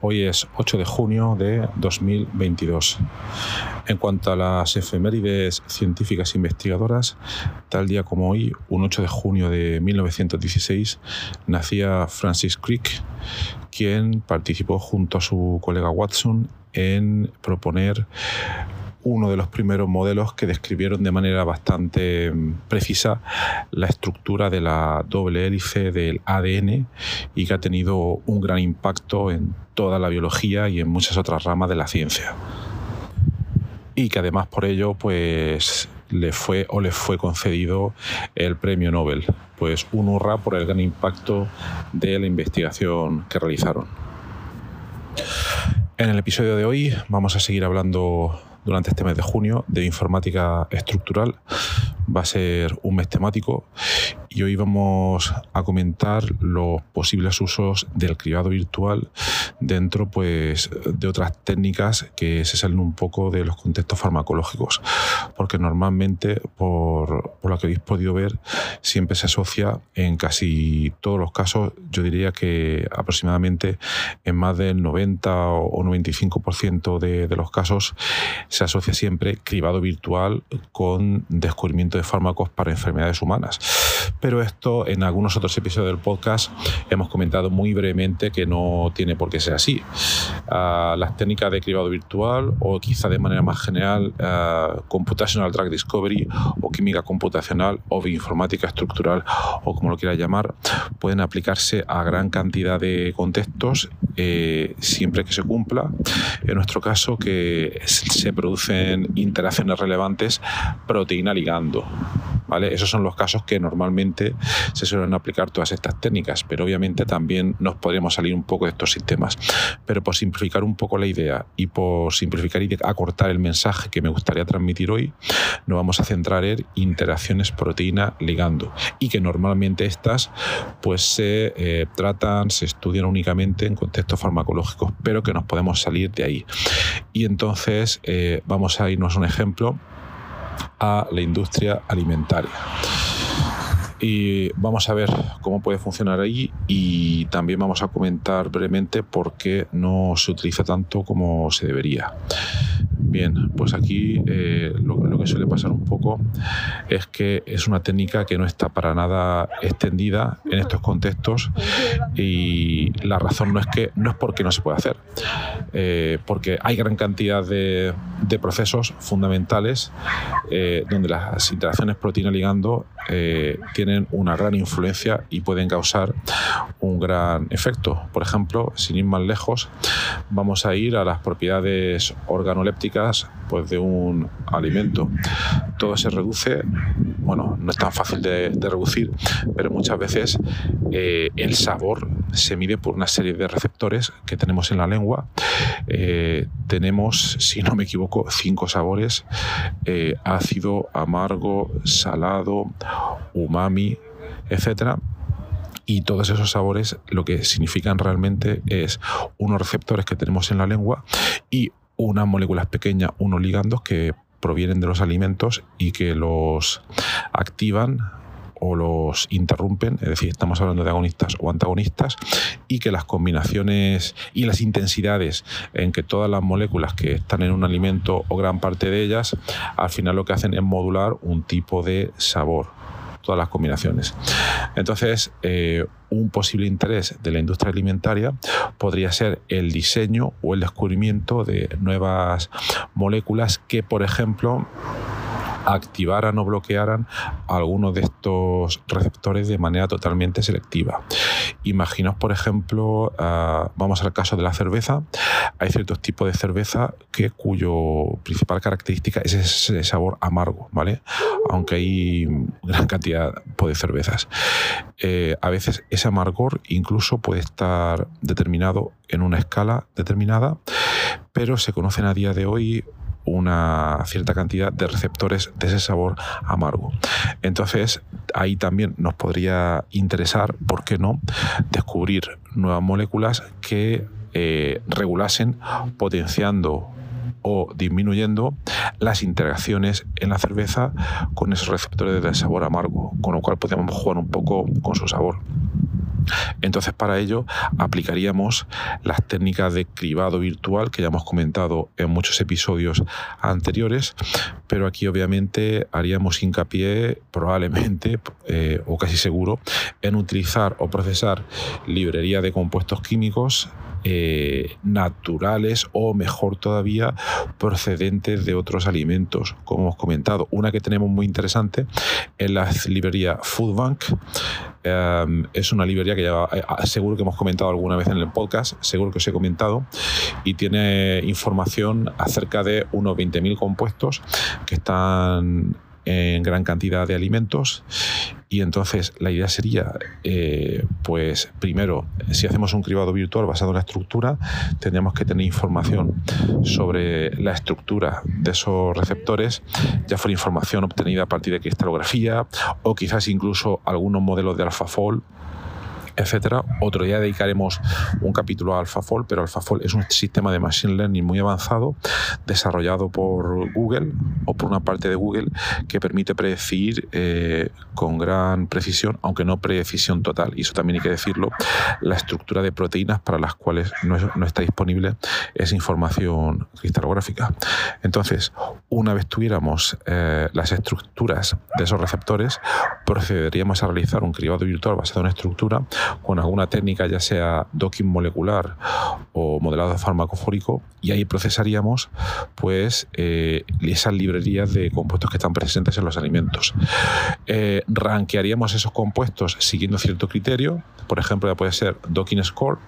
Hoy es 8 de junio de 2022. En cuanto a las efemérides científicas investigadoras, tal día como hoy, un 8 de junio de 1916, nacía Francis Crick, quien participó junto a su colega Watson en proponer uno de los primeros modelos que describieron de manera bastante mm, precisa la estructura de la doble hélice del ADN y que ha tenido un gran impacto en toda la biología y en muchas otras ramas de la ciencia. Y que además por ello pues le fue o le fue concedido el premio Nobel. Pues un hurra por el gran impacto de la investigación que realizaron. En el episodio de hoy vamos a seguir hablando durante este mes de junio de informática estructural. Va a ser un mes temático y hoy vamos a comentar los posibles usos del cribado virtual dentro pues, de otras técnicas que se salen un poco de los contextos farmacológicos, porque normalmente, por, por lo que habéis podido ver, siempre se asocia en casi todos los casos, yo diría que aproximadamente en más del 90 o 95% de, de los casos se asocia siempre cribado virtual con descubrimiento de fármacos para enfermedades humanas. Pero esto en algunos otros episodios del podcast hemos comentado muy brevemente que no tiene por qué ser así. Uh, las técnicas de cribado virtual o quizá de manera más general uh, computational drug discovery o química computacional o bioinformática estructural o como lo quiera llamar pueden aplicarse a gran cantidad de contextos eh, siempre que se cumpla. En nuestro caso que se producen interacciones relevantes proteína ligando. Esos son los casos que normalmente se suelen aplicar todas estas técnicas, pero obviamente también nos podríamos salir un poco de estos sistemas. Pero por simplificar un poco la idea y por simplificar y acortar el mensaje que me gustaría transmitir hoy, nos vamos a centrar en interacciones proteína ligando y que normalmente estas pues se eh, tratan, se estudian únicamente en contextos farmacológicos, pero que nos podemos salir de ahí. Y entonces eh, vamos a irnos a un ejemplo a la industria alimentaria. Y vamos a ver cómo puede funcionar ahí y también vamos a comentar brevemente por qué no se utiliza tanto como se debería. Bien, pues aquí eh, lo, lo, que suele pasar un poco es que es una técnica que no está para nada extendida en estos contextos y la razón no es que no es porque no se pueda hacer, eh, porque hay gran cantidad de, de procesos fundamentales eh, donde las interacciones proteína-ligando eh, tienen una gran influencia y pueden causar un gran efecto. Por ejemplo, sin ir más lejos, vamos a ir a las propiedades organolépticas pues, de un alimento. Todo se reduce, bueno, no es tan fácil de, reducir, pero muchas veces eh, el sabor se mide por una serie de receptores que tenemos en la lengua. Eh, tenemos, si no me equivoco, cinco sabores, eh, ácido, amargo, salado, umami, etcétera y todos esos sabores lo que significan realmente es unos receptores que tenemos en la lengua y unas moléculas pequeñas, unos ligandos que provienen de los alimentos y que los activan o los interrumpen, es decir, estamos hablando de agonistas o antagonistas, y que las combinaciones y las intensidades en que todas las moléculas que están en un alimento o gran parte de ellas, al final lo que hacen es modular un tipo de sabor. Todas las combinaciones. Entonces, eh, un posible interés de la industria alimentaria podría ser el diseño o el descubrimiento de nuevas moléculas que, por ejemplo, activaran o bloquearan algunos de estos receptores de manera totalmente selectiva. Imaginaos, por ejemplo, ah, vamos al caso de la cerveza, hay ciertos tipos de cerveza que cuyo principal característica es ese sabor amargo, ¿vale? Aunque hay gran cantidad de cervezas. Eh, a veces ese amargor incluso puede estar determinado en una escala determinada, pero se conocen a día de hoy una cierta cantidad de receptores de ese sabor amargo. Entonces, ahí también nos podría interesar, ¿por qué no?, descubrir nuevas moléculas que eh, regulasen potenciando o disminuyendo las interacciones en la cerveza con esos receptores de sabor amargo, con lo cual podemos jugar un poco con su sabor. Entonces, para ello aplicaríamos las técnicas de cribado virtual que ya hemos comentado en muchos episodios anteriores, pero aquí obviamente haríamos hincapié probablemente eh, o casi seguro en utilizar o procesar librería de compuestos químicos eh, naturales o mejor todavía procedentes de otros alimentos, como hemos comentado. Una que tenemos muy interesante es la librería Foodbank. Em, es una librería que ya eh, seguro que hemos comentado alguna vez en el podcast, seguro que os he comentado, y tiene información acerca de unos 20.000 compuestos que están en gran cantidad de alimentos y entonces la idea sería, eh, pues primero, si hacemos un cribado virtual basado en la estructura, tendríamos que tener información sobre la estructura de esos receptores, ya fuera información obtenida a partir de cristalografía o quizás incluso algunos modelos de AlphaFold etcétera. Otro día dedicaremos un capítulo a AlphaFold, pero AlphaFold es un sistema de machine learning muy avanzado desarrollado por Google o por una parte de Google que permite predecir eh, con gran precisión, aunque no precisión total, y eso también hay que decirlo, la estructura de proteínas para las cuales no, está disponible esa información cristalográfica. Entonces, una vez tuviéramos eh, las estructuras de esos receptores, procederíamos a realizar un cribado virtual basado en estructura con alguna técnica, ya sea docking molecular o modelado farmacofórico, y ahí procesaríamos pues eh, esas librerías de compuestos que están presentes en los alimentos. Eh, rankearíamos esos compuestos siguiendo cierto criterio, por ejemplo, ya puede ser docking score,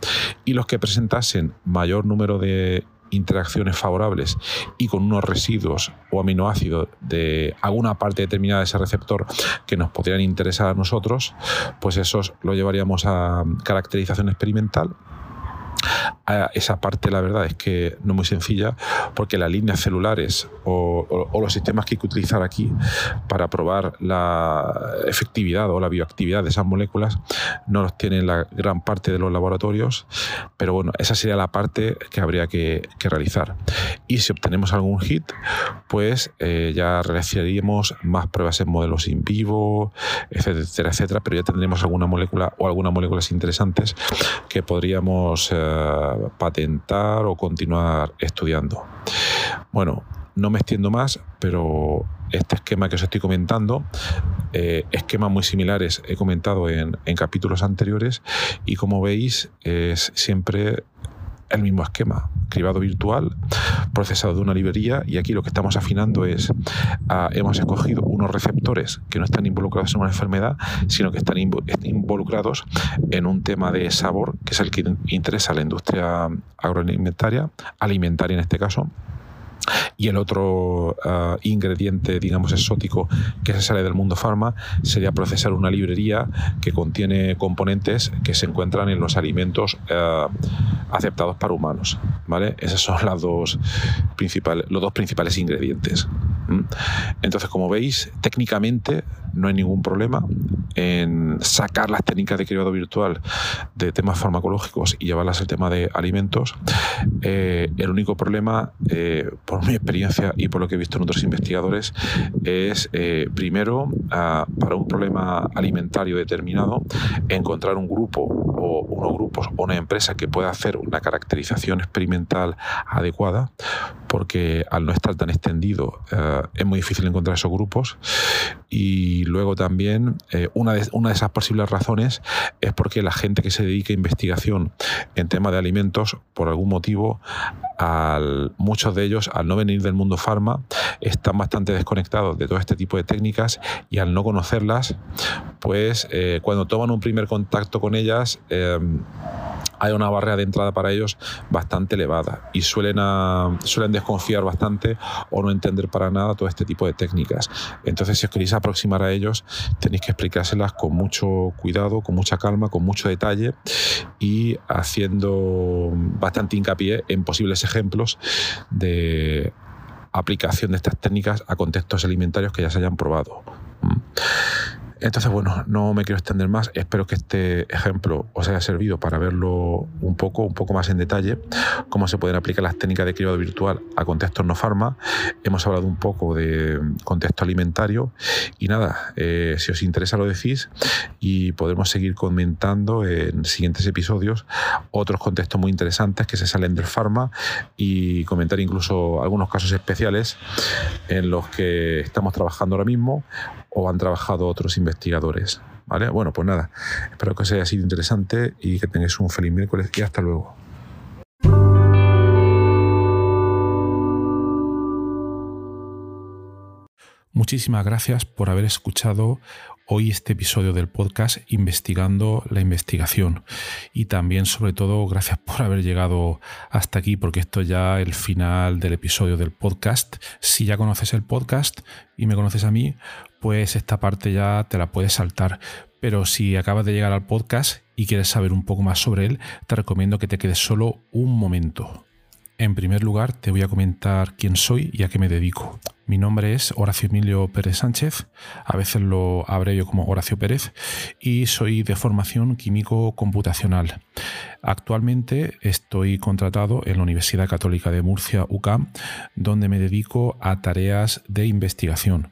y los que presentasen mayor número de interacciones favorables y con unos residuos o aminoácidos de alguna parte determinada de ese receptor que nos podrían interesar a nosotros, pues esos lo llevaríamos a caracterización experimental esa parte la verdad es que no muy sencilla porque las líneas celulares o, los sistemas que hay que utilizar aquí para probar la efectividad o la bioactividad de esas moléculas no los tienen la gran parte de los laboratorios, pero bueno, esa sería la parte que habría que, realizar. Y si obtenemos algún hit, pues eh, ya realizaríamos más pruebas en modelos in vivo, etcétera, etcétera, pero ya tendremos alguna molécula o algunas moléculas interesantes que podríamos eh, patentar o continuar estudiando. Bueno, no me extiendo más, pero este esquema que os estoy comentando, eh, esquemas muy similares he comentado en, en capítulos anteriores y como veis es siempre el mismo esquema, cribado virtual, procesado de una librería y aquí lo que estamos afinando es, ah, hemos escogido unos receptores que no están involucrados en una enfermedad, sino que están involucrados en un tema de sabor, que es el que interesa a la industria agroalimentaria, alimentaria en este caso, y el otro ah, ingrediente, digamos, exótico que se sale del mundo farma sería procesar una librería que contiene componentes que se encuentran en los alimentos ah, aceptados para humanos. ¿vale? Esos son las dos principales, los dos principales ingredientes. Entonces, como veis, técnicamente no hay ningún problema en sacar las técnicas de cribado virtual de temas farmacológicos y llevarlas al tema de alimentos. Eh, el único problema, eh, por mi experiencia y por lo que he visto en otros investigadores, es eh, primero, para un problema alimentario determinado, encontrar un grupo o unos grupos o una empresa que pueda hacer una caracterización experimental adecuada porque al no estar tan extendido eh, es muy difícil encontrar esos grupos. Y luego también eh, una, de, una de esas posibles razones es porque la gente que se dedica a investigación en tema de alimentos, por algún motivo, al, muchos de ellos, al no venir del mundo farma, están bastante desconectados de todo este tipo de técnicas y al no conocerlas, pues eh, cuando toman un primer contacto con ellas, hay una barrera de entrada para ellos bastante elevada y suelen, suelen desconfiar bastante o no entender para nada todo este tipo de técnicas. Entonces, si os queréis aproximar a ellos, tenéis que explicárselas con mucho cuidado, con mucha calma, con mucho detalle y haciendo bastante hincapié en posibles ejemplos de aplicación de estas técnicas a contextos alimentarios que ya se hayan probado. Entonces, bueno, no me quiero extender más. Espero que este ejemplo os haya servido para verlo un poco, un poco más en detalle, cómo se pueden aplicar las técnicas de cribado virtual a contextos no farma. Hemos hablado un poco de contexto alimentario y nada, eh, si os interesa lo decís y podremos seguir comentando en siguientes episodios otros contextos muy interesantes que se salen del farma y comentar incluso algunos casos especiales en los que estamos trabajando ahora mismo o han trabajado otros investigadores. ¿Vale? Bueno, pues nada, espero que os haya sido interesante y que tengáis un feliz miércoles y hasta luego. Muchísimas gracias por haber escuchado hoy este episodio del podcast Investigando la investigación. Y también, sobre todo, gracias por haber llegado hasta aquí, porque esto ya es el final del episodio del podcast. Si ya conoces el podcast y me conoces a mí, pues esta parte ya te la puedes saltar. Pero si acabas de llegar al podcast y quieres saber un poco más sobre él, te recomiendo que te quedes solo un momento. En primer lugar, te voy a comentar quién soy y a qué me dedico. Mi nombre es Horacio Emilio Pérez Sánchez, a veces lo abrevio como Horacio Pérez, y soy de formación químico computacional. Actualmente estoy contratado en la Universidad Católica de Murcia, UCAM, donde me dedico a tareas de investigación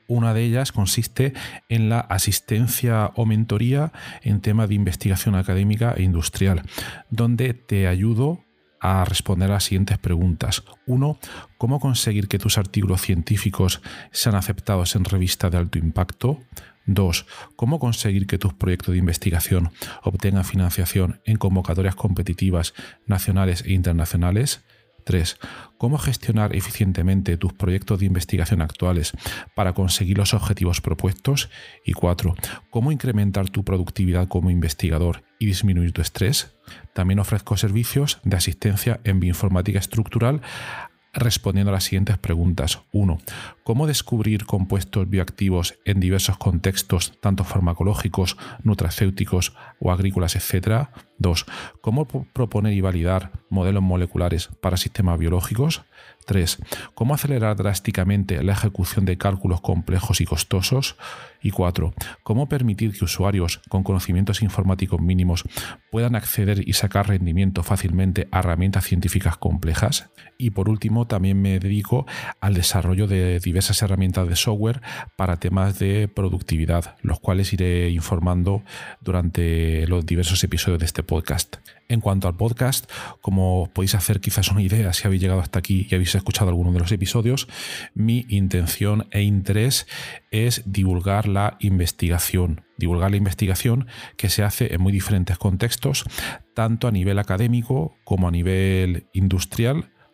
Una de ellas consiste en la asistencia o mentoría en tema de investigación académica e industrial, donde te ayudo a responder a las siguientes preguntas. Uno, ¿cómo conseguir que tus artículos científicos sean aceptados en revistas de alto impacto? Dos, ¿Cómo conseguir que tus proyectos de investigación obtengan financiación en convocatorias competitivas nacionales e internacionales? 3. Cómo gestionar eficientemente tus proyectos de investigación actuales para conseguir los objetivos propuestos. Y 4. Cómo incrementar tu productividad como investigador y disminuir tu estrés. También ofrezco servicios de asistencia en bioinformática estructural respondiendo a las siguientes preguntas. 1. ¿Cómo descubrir compuestos bioactivos en diversos contextos, tanto farmacológicos, nutracéuticos o agrícolas, etcétera? 2. ¿Cómo proponer y validar modelos moleculares para sistemas biológicos? 3. ¿Cómo acelerar drásticamente la ejecución de cálculos complejos y costosos? Y 4. ¿Cómo permitir que usuarios con conocimientos informáticos mínimos puedan acceder y sacar rendimiento fácilmente a herramientas científicas complejas? Y por último, también me dedico al desarrollo de diversas herramientas de software para temas de productividad, los cuales iré informando durante los diversos episodios de este podcast. En cuanto al podcast, como podéis hacer quizás una idea si habéis llegado hasta aquí y habéis escuchado alguno de los episodios, mi intención e interés es divulgar la investigación, divulgar la investigación que se hace en muy diferentes contextos, tanto a nivel académico como a nivel industrial